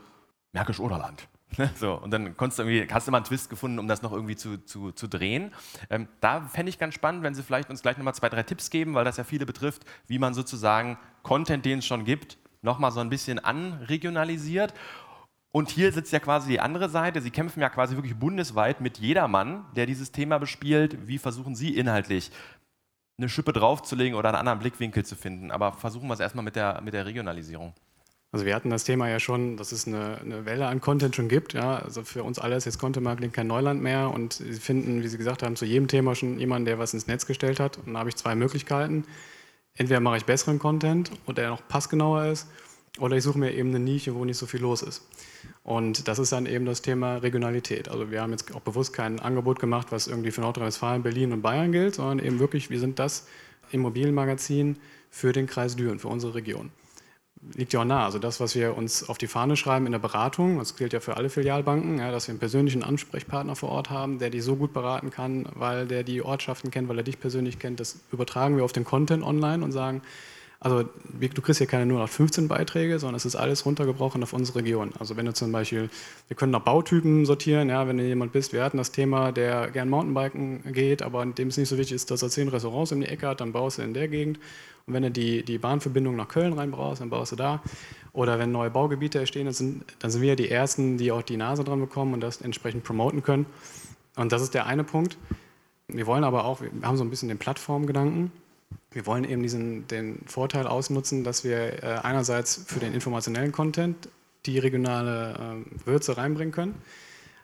Märkisch-Oderland? So, und dann konntest du irgendwie, hast du mal einen Twist gefunden, um das noch irgendwie zu, zu, zu drehen. Ähm, da fände ich ganz spannend, wenn Sie vielleicht uns gleich nochmal zwei, drei Tipps geben, weil das ja viele betrifft, wie man sozusagen Content, den es schon gibt, nochmal so ein bisschen anregionalisiert. Und hier sitzt ja quasi die andere Seite. Sie kämpfen ja quasi wirklich bundesweit mit jedermann, der dieses Thema bespielt. Wie versuchen Sie inhaltlich eine Schippe draufzulegen oder einen anderen Blickwinkel zu finden? Aber versuchen wir es erstmal mit der, mit der Regionalisierung. Also wir hatten das Thema ja schon, dass es eine, eine, Welle an Content schon gibt. Ja? Also für uns alle ist jetzt Content Marketing kein Neuland mehr und Sie finden, wie Sie gesagt haben, zu jedem Thema schon jemanden, der was ins Netz gestellt hat. Und da habe ich zwei Möglichkeiten. Entweder mache ich besseren Content und der noch passgenauer ist, oder ich suche mir eben eine Nische, wo nicht so viel los ist. Und das ist dann eben das Thema Regionalität. Also wir haben jetzt auch bewusst kein Angebot gemacht, was irgendwie für Nordrhein-Westfalen, Berlin und Bayern gilt, sondern eben wirklich, wir sind das Immobilienmagazin für den Kreis Düren, für unsere Region liegt ja auch nah. Also das, was wir uns auf die Fahne schreiben in der Beratung, das gilt ja für alle Filialbanken, ja, dass wir einen persönlichen Ansprechpartner vor Ort haben, der dich so gut beraten kann, weil der die Ortschaften kennt, weil er dich persönlich kennt. Das übertragen wir auf den Content online und sagen, also du kriegst hier keine nur noch 15 Beiträge, sondern es ist alles runtergebrochen auf unsere Region. Also wenn du zum Beispiel, wir können nach Bautypen sortieren, ja, wenn du jemand bist, wir hatten das Thema, der gern Mountainbiken geht, aber dem es nicht so wichtig ist, dass er zehn Restaurants um die Ecke hat, dann baust du in der Gegend. Und wenn du die, die Bahnverbindung nach Köln reinbrauchst, dann baust du da. Oder wenn neue Baugebiete entstehen, dann sind, dann sind wir die Ersten, die auch die Nase dran bekommen und das entsprechend promoten können. Und das ist der eine Punkt. Wir wollen aber auch, wir haben so ein bisschen den Plattformgedanken. Wir wollen eben diesen, den Vorteil ausnutzen, dass wir äh, einerseits für den informationellen Content die regionale äh, Würze reinbringen können.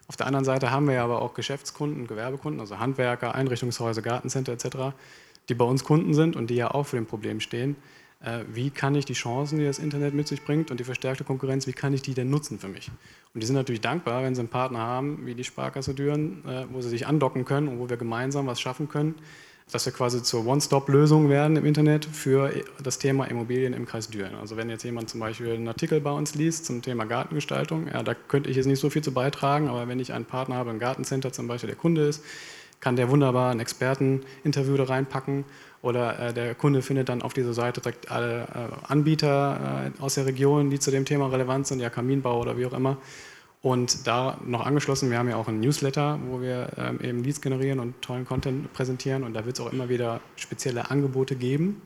Auf der anderen Seite haben wir aber auch Geschäftskunden, Gewerbekunden, also Handwerker, Einrichtungshäuser, Gartencenter etc., die bei uns Kunden sind und die ja auch vor dem Problem stehen. Äh, wie kann ich die Chancen, die das Internet mit sich bringt und die verstärkte Konkurrenz, wie kann ich die denn nutzen für mich? Und die sind natürlich dankbar, wenn sie einen Partner haben, wie die Sparkasse Düren, äh, wo sie sich andocken können und wo wir gemeinsam was schaffen können, dass wir quasi zur One-Stop-Lösung werden im Internet für das Thema Immobilien im Kreis Düren. Also wenn jetzt jemand zum Beispiel einen Artikel bei uns liest zum Thema Gartengestaltung, ja, da könnte ich jetzt nicht so viel zu beitragen, aber wenn ich einen Partner habe, ein Gartencenter zum Beispiel, der Kunde ist, kann der wunderbar ein Experteninterview da reinpacken oder äh, der Kunde findet dann auf dieser Seite direkt alle äh, Anbieter äh, aus der Region, die zu dem Thema relevant sind, ja Kaminbau oder wie auch immer. Und da noch angeschlossen, wir haben ja auch einen Newsletter, wo wir ähm, eben Leads generieren und tollen Content präsentieren. Und da wird es auch immer wieder spezielle Angebote geben,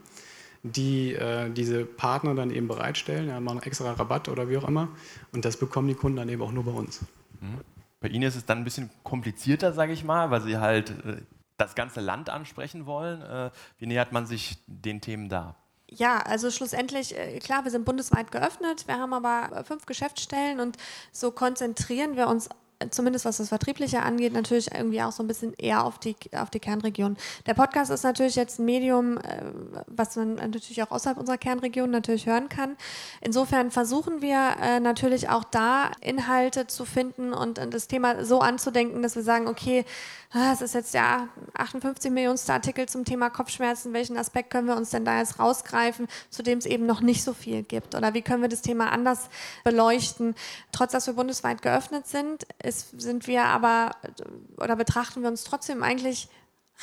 die äh, diese Partner dann eben bereitstellen, ja, machen extra Rabatt oder wie auch immer. Und das bekommen die Kunden dann eben auch nur bei uns. Mhm. Bei Ihnen ist es dann ein bisschen komplizierter, sage ich mal, weil Sie halt äh, das ganze Land ansprechen wollen. Äh, wie nähert man sich den Themen da? Ja, also schlussendlich, äh, klar, wir sind bundesweit geöffnet, wir haben aber fünf Geschäftsstellen und so konzentrieren wir uns zumindest was das Vertriebliche angeht, natürlich irgendwie auch so ein bisschen eher auf die, auf die Kernregion. Der Podcast ist natürlich jetzt ein Medium, äh, was man natürlich auch außerhalb unserer Kernregion natürlich hören kann. Insofern versuchen wir äh, natürlich auch da Inhalte zu finden und das Thema so anzudenken, dass wir sagen, okay, ah, es ist jetzt ja 58 Millionste Artikel zum Thema Kopfschmerzen. Welchen Aspekt können wir uns denn da jetzt rausgreifen, zu dem es eben noch nicht so viel gibt? Oder wie können wir das Thema anders beleuchten? Trotz dass wir bundesweit geöffnet sind, ist, sind wir aber oder betrachten wir uns trotzdem eigentlich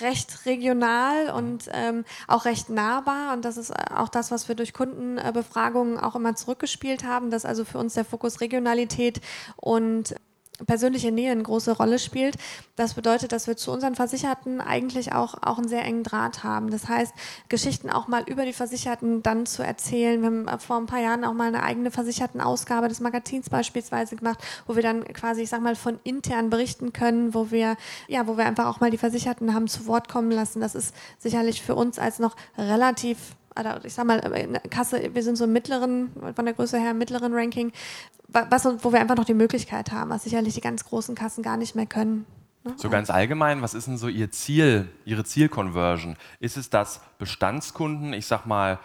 recht regional und ähm, auch recht nahbar. Und das ist auch das, was wir durch Kundenbefragungen auch immer zurückgespielt haben, dass also für uns der Fokus Regionalität und persönliche Nähe eine große Rolle spielt. Das bedeutet, dass wir zu unseren Versicherten eigentlich auch, auch einen sehr engen Draht haben. Das heißt, Geschichten auch mal über die Versicherten dann zu erzählen. Wir haben vor ein paar Jahren auch mal eine eigene Versichertenausgabe des Magazins beispielsweise gemacht, wo wir dann quasi, ich sag mal, von intern berichten können, wo wir, ja, wo wir einfach auch mal die Versicherten haben zu Wort kommen lassen. Das ist sicherlich für uns als noch relativ oder ich sag mal, Kasse, wir sind so im mittleren, von der Größe her im mittleren Ranking, was, wo wir einfach noch die Möglichkeit haben, was sicherlich die ganz großen Kassen gar nicht mehr können. Ne? So ganz allgemein, was ist denn so Ihr Ziel, Ihre Zielconversion? Ist es, dass Bestandskunden, ich sag mal,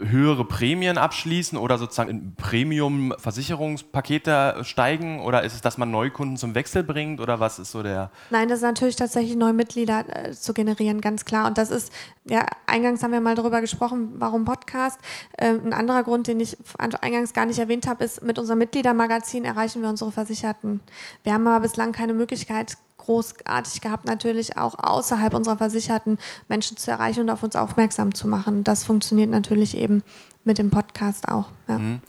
höhere Prämien abschließen oder sozusagen in Premium-Versicherungspakete steigen? Oder ist es, dass man Neukunden zum Wechsel bringt? Oder was ist so der. Nein, das ist natürlich tatsächlich neue Mitglieder äh, zu generieren, ganz klar. Und das ist, ja, eingangs haben wir mal darüber gesprochen, warum Podcast. Ähm, ein anderer Grund, den ich eingangs gar nicht erwähnt habe, ist, mit unserem Mitgliedermagazin erreichen wir unsere Versicherten. Wir haben aber bislang keine Möglichkeit großartig gehabt, natürlich auch außerhalb unserer Versicherten Menschen zu erreichen und auf uns aufmerksam zu machen. Das funktioniert natürlich eben mit dem Podcast auch. Ja. Mhm.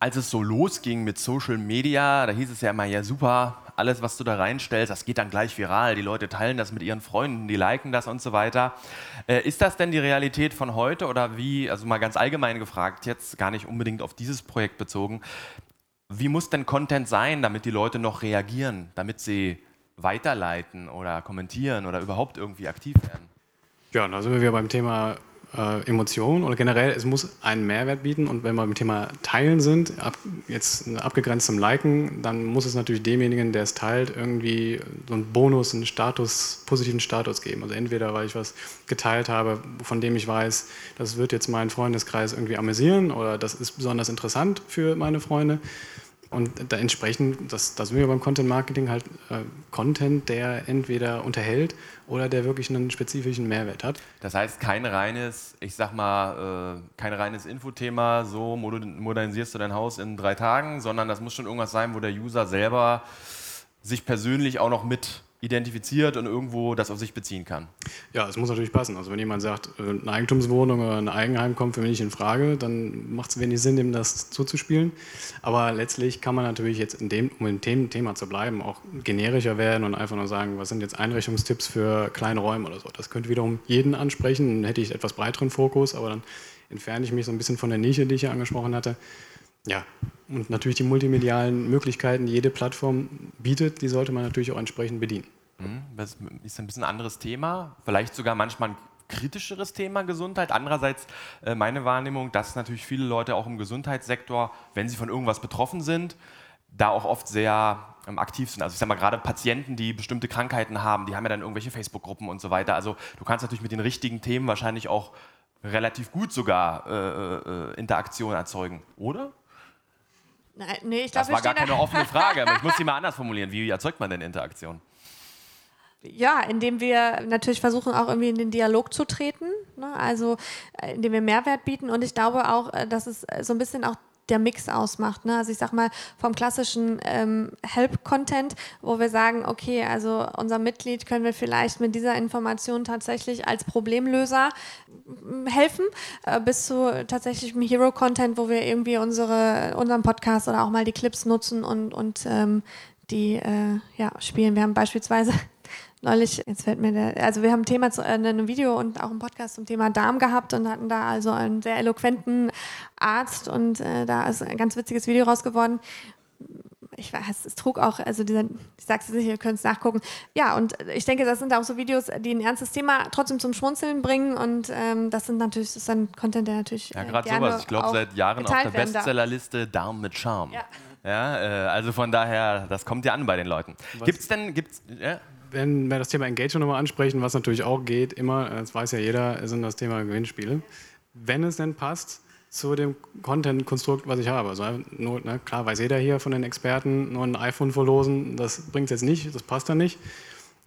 Als es so losging mit Social Media, da hieß es ja immer, ja super, alles, was du da reinstellst, das geht dann gleich viral. Die Leute teilen das mit ihren Freunden, die liken das und so weiter. Äh, ist das denn die Realität von heute oder wie, also mal ganz allgemein gefragt, jetzt gar nicht unbedingt auf dieses Projekt bezogen, wie muss denn Content sein, damit die Leute noch reagieren, damit sie weiterleiten oder kommentieren oder überhaupt irgendwie aktiv werden? Ja, da sind wir wieder beim Thema äh, Emotionen oder generell, es muss einen Mehrwert bieten und wenn wir beim Thema Teilen sind, ab, jetzt abgegrenzt zum Liken, dann muss es natürlich demjenigen, der es teilt, irgendwie so einen Bonus, einen Status, positiven Status geben. Also entweder, weil ich was geteilt habe, von dem ich weiß, das wird jetzt meinen Freundeskreis irgendwie amüsieren oder das ist besonders interessant für meine Freunde und da entsprechend, das, da sind wir beim Content Marketing halt äh, Content, der entweder unterhält oder der wirklich einen spezifischen Mehrwert hat. Das heißt, kein reines, ich sag mal, äh, kein reines Infothema, so modernisierst du dein Haus in drei Tagen, sondern das muss schon irgendwas sein, wo der User selber sich persönlich auch noch mit identifiziert und irgendwo das auf sich beziehen kann. Ja, es muss natürlich passen. Also wenn jemand sagt, äh, eine Eigentumswohnung oder ein Eigenheim kommt für mich in Frage, dann macht es wenig Sinn, dem das zuzuspielen. Aber letztlich kann man natürlich jetzt, in dem, um im Thema zu bleiben, auch generischer werden und einfach nur sagen, was sind jetzt Einrichtungstipps für kleine Räume oder so. Das könnte wiederum jeden ansprechen, dann hätte ich etwas breiteren Fokus, aber dann entferne ich mich so ein bisschen von der Nische, die ich hier angesprochen hatte. Ja, und natürlich die multimedialen Möglichkeiten, die jede Plattform bietet, die sollte man natürlich auch entsprechend bedienen. Mhm, das ist ein bisschen ein anderes Thema, vielleicht sogar manchmal ein kritischeres Thema Gesundheit. Andererseits äh, meine Wahrnehmung, dass natürlich viele Leute auch im Gesundheitssektor, wenn sie von irgendwas betroffen sind, da auch oft sehr ähm, aktiv sind. Also ich sage mal gerade Patienten, die bestimmte Krankheiten haben, die haben ja dann irgendwelche Facebook-Gruppen und so weiter. Also du kannst natürlich mit den richtigen Themen wahrscheinlich auch relativ gut sogar äh, äh, Interaktion erzeugen, oder? Nein, nee, ich glaub, das war gar keine offene Frage, aber ich muss sie mal anders formulieren. Wie erzeugt man denn Interaktion? Ja, indem wir natürlich versuchen, auch irgendwie in den Dialog zu treten, ne? also äh, indem wir Mehrwert bieten. Und ich glaube auch, äh, dass es so ein bisschen auch der Mix ausmacht. Ne? Also ich sag mal, vom klassischen ähm, Help-Content, wo wir sagen, okay, also unser Mitglied können wir vielleicht mit dieser Information tatsächlich als Problemlöser helfen, äh, bis zu tatsächlich Hero-Content, wo wir irgendwie unsere, unseren Podcast oder auch mal die Clips nutzen und, und ähm, die äh, ja, spielen. Wir haben beispielsweise neulich, jetzt fällt mir der, also wir haben ein Thema zu, äh, ein Video und auch einen Podcast zum Thema Darm gehabt und hatten da also einen sehr eloquenten Arzt und äh, da ist ein ganz witziges Video raus geworden. Ich weiß, es trug auch, also dieser, ich sag's jetzt nicht, ihr könnt es nachgucken. Ja, und ich denke, das sind auch so Videos, die ein ernstes Thema trotzdem zum Schmunzeln bringen und ähm, das sind natürlich, das ist dann Content, der natürlich. Ja, gerade äh, sowas. Ich glaube, seit Jahren auf der Bestsellerliste Darm mit Charme. Ja. Ja, äh, also von daher, das kommt ja an bei den Leuten. Gibt es denn, gibt's, ja? Wenn wir das Thema Engagement nochmal ansprechen, was natürlich auch geht, immer, das weiß ja jeder, sind das Thema Gewinnspiele. Wenn es denn passt zu dem Content-Konstrukt, was ich habe. Also nur, ne, klar weiß jeder hier von den Experten, nur ein iPhone verlosen, das bringt es jetzt nicht, das passt dann nicht.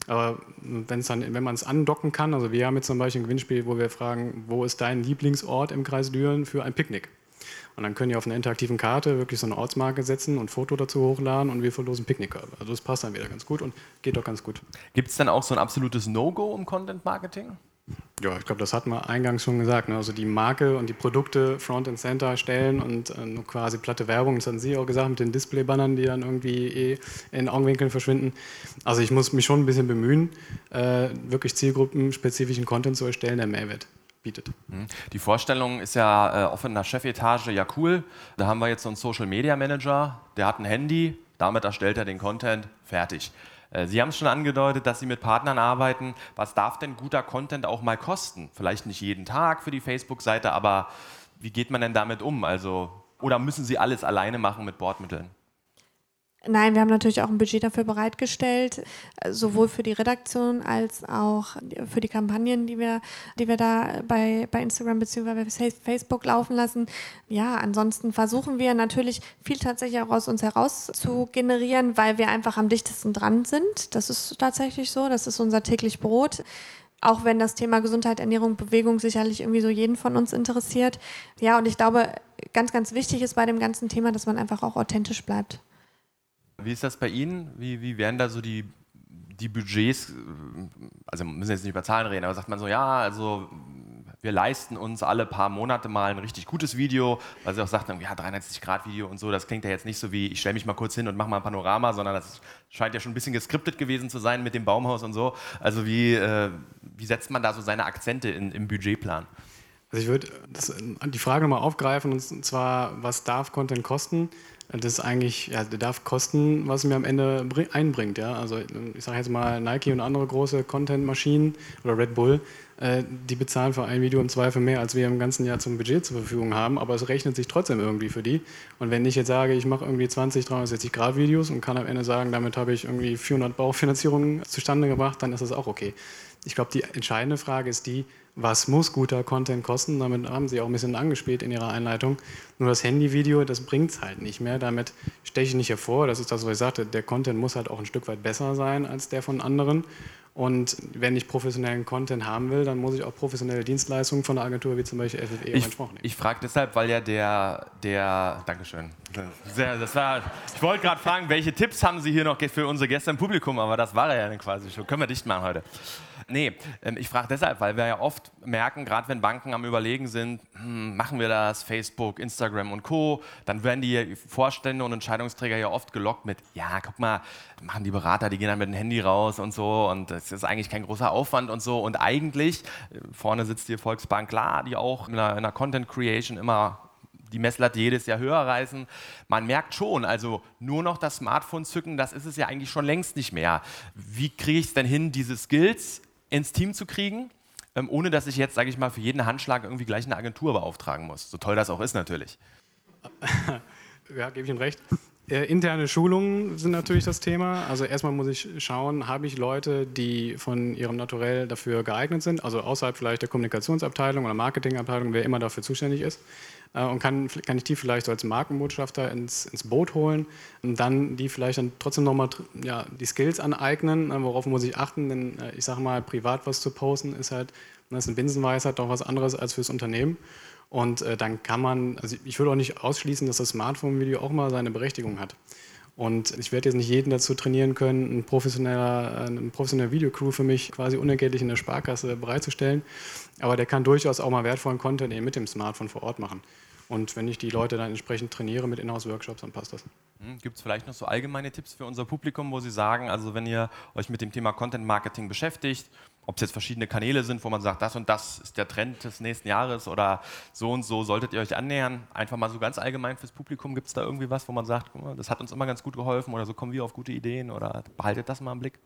Aber wenn's dann, wenn man es andocken kann, also wir haben jetzt zum Beispiel ein Gewinnspiel, wo wir fragen, wo ist dein Lieblingsort im Kreis Düren für ein Picknick? Und dann können die auf einer interaktiven Karte wirklich so eine Ortsmarke setzen und ein Foto dazu hochladen und wir verlosen Picknickkörbe. Also das passt dann wieder ganz gut und geht doch ganz gut. Gibt es dann auch so ein absolutes No-Go im Content Marketing? Ja, ich glaube, das hatten wir eingangs schon gesagt. Ne? Also die Marke und die Produkte Front and Center stellen und äh, nur quasi platte Werbung. Das hatten Sie auch gesagt mit den Displaybannern, die dann irgendwie eh in Augenwinkeln verschwinden. Also ich muss mich schon ein bisschen bemühen, äh, wirklich zielgruppenspezifischen Content zu erstellen, der Mehrwert bietet. Mhm. Die Vorstellung ist ja äh, der Chefetage ja cool. Da haben wir jetzt so einen Social Media Manager, der hat ein Handy, damit erstellt er den Content, fertig. Äh, Sie haben es schon angedeutet, dass Sie mit Partnern arbeiten. Was darf denn guter Content auch mal kosten? Vielleicht nicht jeden Tag für die Facebook-Seite, aber wie geht man denn damit um? Also, oder müssen Sie alles alleine machen mit Bordmitteln? Nein, wir haben natürlich auch ein Budget dafür bereitgestellt, sowohl für die Redaktion als auch für die Kampagnen, die wir, die wir da bei, bei Instagram bzw. Facebook laufen lassen. Ja, ansonsten versuchen wir natürlich viel tatsächlich auch aus uns heraus zu generieren, weil wir einfach am dichtesten dran sind. Das ist tatsächlich so, das ist unser täglich Brot auch wenn das Thema Gesundheit, Ernährung, Bewegung sicherlich irgendwie so jeden von uns interessiert. Ja, und ich glaube, ganz, ganz wichtig ist bei dem ganzen Thema, dass man einfach auch authentisch bleibt. Wie ist das bei Ihnen? Wie, wie werden da so die, die Budgets, also wir müssen jetzt nicht über Zahlen reden, aber sagt man so, ja, also wir leisten uns alle paar Monate mal ein richtig gutes Video, weil sie auch sagt, ja, 360 Grad Video und so, das klingt ja jetzt nicht so wie, ich stelle mich mal kurz hin und mache mal ein Panorama, sondern das scheint ja schon ein bisschen geskriptet gewesen zu sein mit dem Baumhaus und so. Also wie, äh, wie setzt man da so seine Akzente in, im Budgetplan? Also ich würde die Frage nochmal aufgreifen und zwar, was darf Content kosten? das ist eigentlich, ja, der darf kosten, was mir am Ende einbringt. Ja? Also ich sage jetzt mal Nike und andere große Content-Maschinen oder Red Bull, äh, die bezahlen für ein Video im Zweifel mehr, als wir im ganzen Jahr zum Budget zur Verfügung haben, aber es rechnet sich trotzdem irgendwie für die. Und wenn ich jetzt sage, ich mache irgendwie 20, 360 Grad Videos und kann am Ende sagen, damit habe ich irgendwie 400 Baufinanzierungen zustande gebracht, dann ist das auch okay. Ich glaube, die entscheidende Frage ist die, was muss guter Content kosten? Damit haben Sie auch ein bisschen angespielt in Ihrer Einleitung. Nur das Handyvideo, das bringt es halt nicht mehr. Damit steche ich nicht hervor. Das ist das, was ich sagte. Der Content muss halt auch ein Stück weit besser sein als der von anderen. Und wenn ich professionellen Content haben will, dann muss ich auch professionelle Dienstleistungen von einer Agentur wie zum Beispiel FFE ich, Anspruch nehmen. Ich frage deshalb, weil ja der, der, Dankeschön. Sehr, das war, ich wollte gerade fragen, welche Tipps haben Sie hier noch für unsere Gäste im Publikum, aber das war er ja quasi schon. Können wir dicht machen heute. Nee, ähm, ich frage deshalb, weil wir ja oft merken, gerade wenn Banken am Überlegen sind, hm, machen wir das, Facebook, Instagram und Co., dann werden die Vorstände und Entscheidungsträger ja oft gelockt mit, ja, guck mal, machen die Berater, die gehen dann mit dem Handy raus und so und das ist eigentlich kein großer Aufwand und so. Und eigentlich, äh, vorne sitzt die Volksbank, klar, die auch in einer, in einer Content Creation immer die Messlatte jedes Jahr höher reißen. Man merkt schon, also nur noch das Smartphone zücken, das ist es ja eigentlich schon längst nicht mehr. Wie kriege ich es denn hin, diese Skills ins Team zu kriegen, ähm, ohne dass ich jetzt, sage ich mal, für jeden Handschlag irgendwie gleich eine Agentur beauftragen muss. So toll das auch ist natürlich. Ja, gebe ich Ihnen recht. Äh, interne Schulungen sind natürlich das Thema. Also erstmal muss ich schauen, habe ich Leute, die von ihrem Naturell dafür geeignet sind, also außerhalb vielleicht der Kommunikationsabteilung oder Marketingabteilung, wer immer dafür zuständig ist. Äh, und kann, kann ich die vielleicht so als Markenbotschafter ins, ins Boot holen und dann die vielleicht dann trotzdem nochmal ja, die Skills aneignen, äh, worauf muss ich achten, denn äh, ich sage mal, privat was zu posten ist halt, das ist eine Binsenweisheit, doch was anderes als fürs Unternehmen. Und äh, dann kann man, also ich würde auch nicht ausschließen, dass das Smartphone-Video auch mal seine Berechtigung hat. Und ich werde jetzt nicht jeden dazu trainieren können, ein professioneller, eine professionelle Videocrew für mich quasi unentgeltlich in der Sparkasse bereitzustellen. Aber der kann durchaus auch mal wertvollen Content eben mit dem Smartphone vor Ort machen. Und wenn ich die Leute dann entsprechend trainiere mit Inhouse-Workshops, dann passt das. Hm, Gibt es vielleicht noch so allgemeine Tipps für unser Publikum, wo Sie sagen, also wenn ihr euch mit dem Thema Content Marketing beschäftigt, ob es jetzt verschiedene Kanäle sind, wo man sagt, das und das ist der Trend des nächsten Jahres oder so und so solltet ihr euch annähern. Einfach mal so ganz allgemein fürs Publikum, gibt es da irgendwie was, wo man sagt, das hat uns immer ganz gut geholfen oder so kommen wir auf gute Ideen oder behaltet das mal im Blick?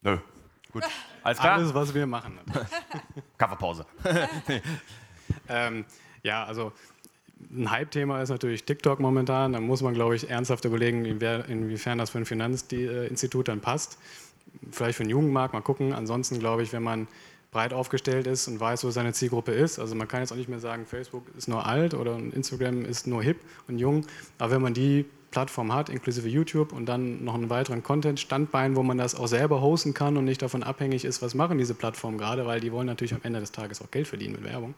Nö. Gut. Alles klar? Alles, was wir machen. Kaffeepause. ähm, ja, also ein Hype-Thema ist natürlich TikTok momentan. Da muss man, glaube ich, ernsthaft überlegen, inwiefern das für ein Finanzinstitut dann passt vielleicht für den Jugendmarkt mal gucken. Ansonsten glaube ich, wenn man breit aufgestellt ist und weiß, wo seine Zielgruppe ist. Also man kann jetzt auch nicht mehr sagen, Facebook ist nur alt oder Instagram ist nur hip und jung. Aber wenn man die Plattform hat, inklusive YouTube und dann noch einen weiteren Content-Standbein, wo man das auch selber hosten kann und nicht davon abhängig ist, was machen diese Plattformen gerade, weil die wollen natürlich am Ende des Tages auch Geld verdienen mit Werbung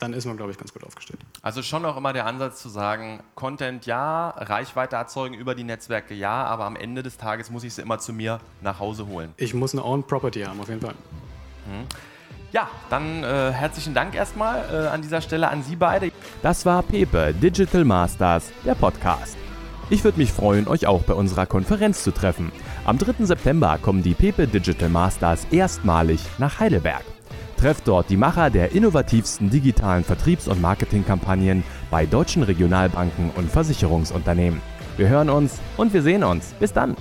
dann ist man, glaube ich, ganz gut aufgestellt. Also schon auch immer der Ansatz zu sagen, Content ja, Reichweite erzeugen über die Netzwerke ja, aber am Ende des Tages muss ich sie immer zu mir nach Hause holen. Ich muss eine Own Property haben, auf jeden Fall. Mhm. Ja, dann äh, herzlichen Dank erstmal äh, an dieser Stelle an Sie beide. Das war Pepe Digital Masters, der Podcast. Ich würde mich freuen, euch auch bei unserer Konferenz zu treffen. Am 3. September kommen die Pepe Digital Masters erstmalig nach Heidelberg. Trefft dort die Macher der innovativsten digitalen Vertriebs- und Marketingkampagnen bei deutschen Regionalbanken und Versicherungsunternehmen. Wir hören uns und wir sehen uns. Bis dann!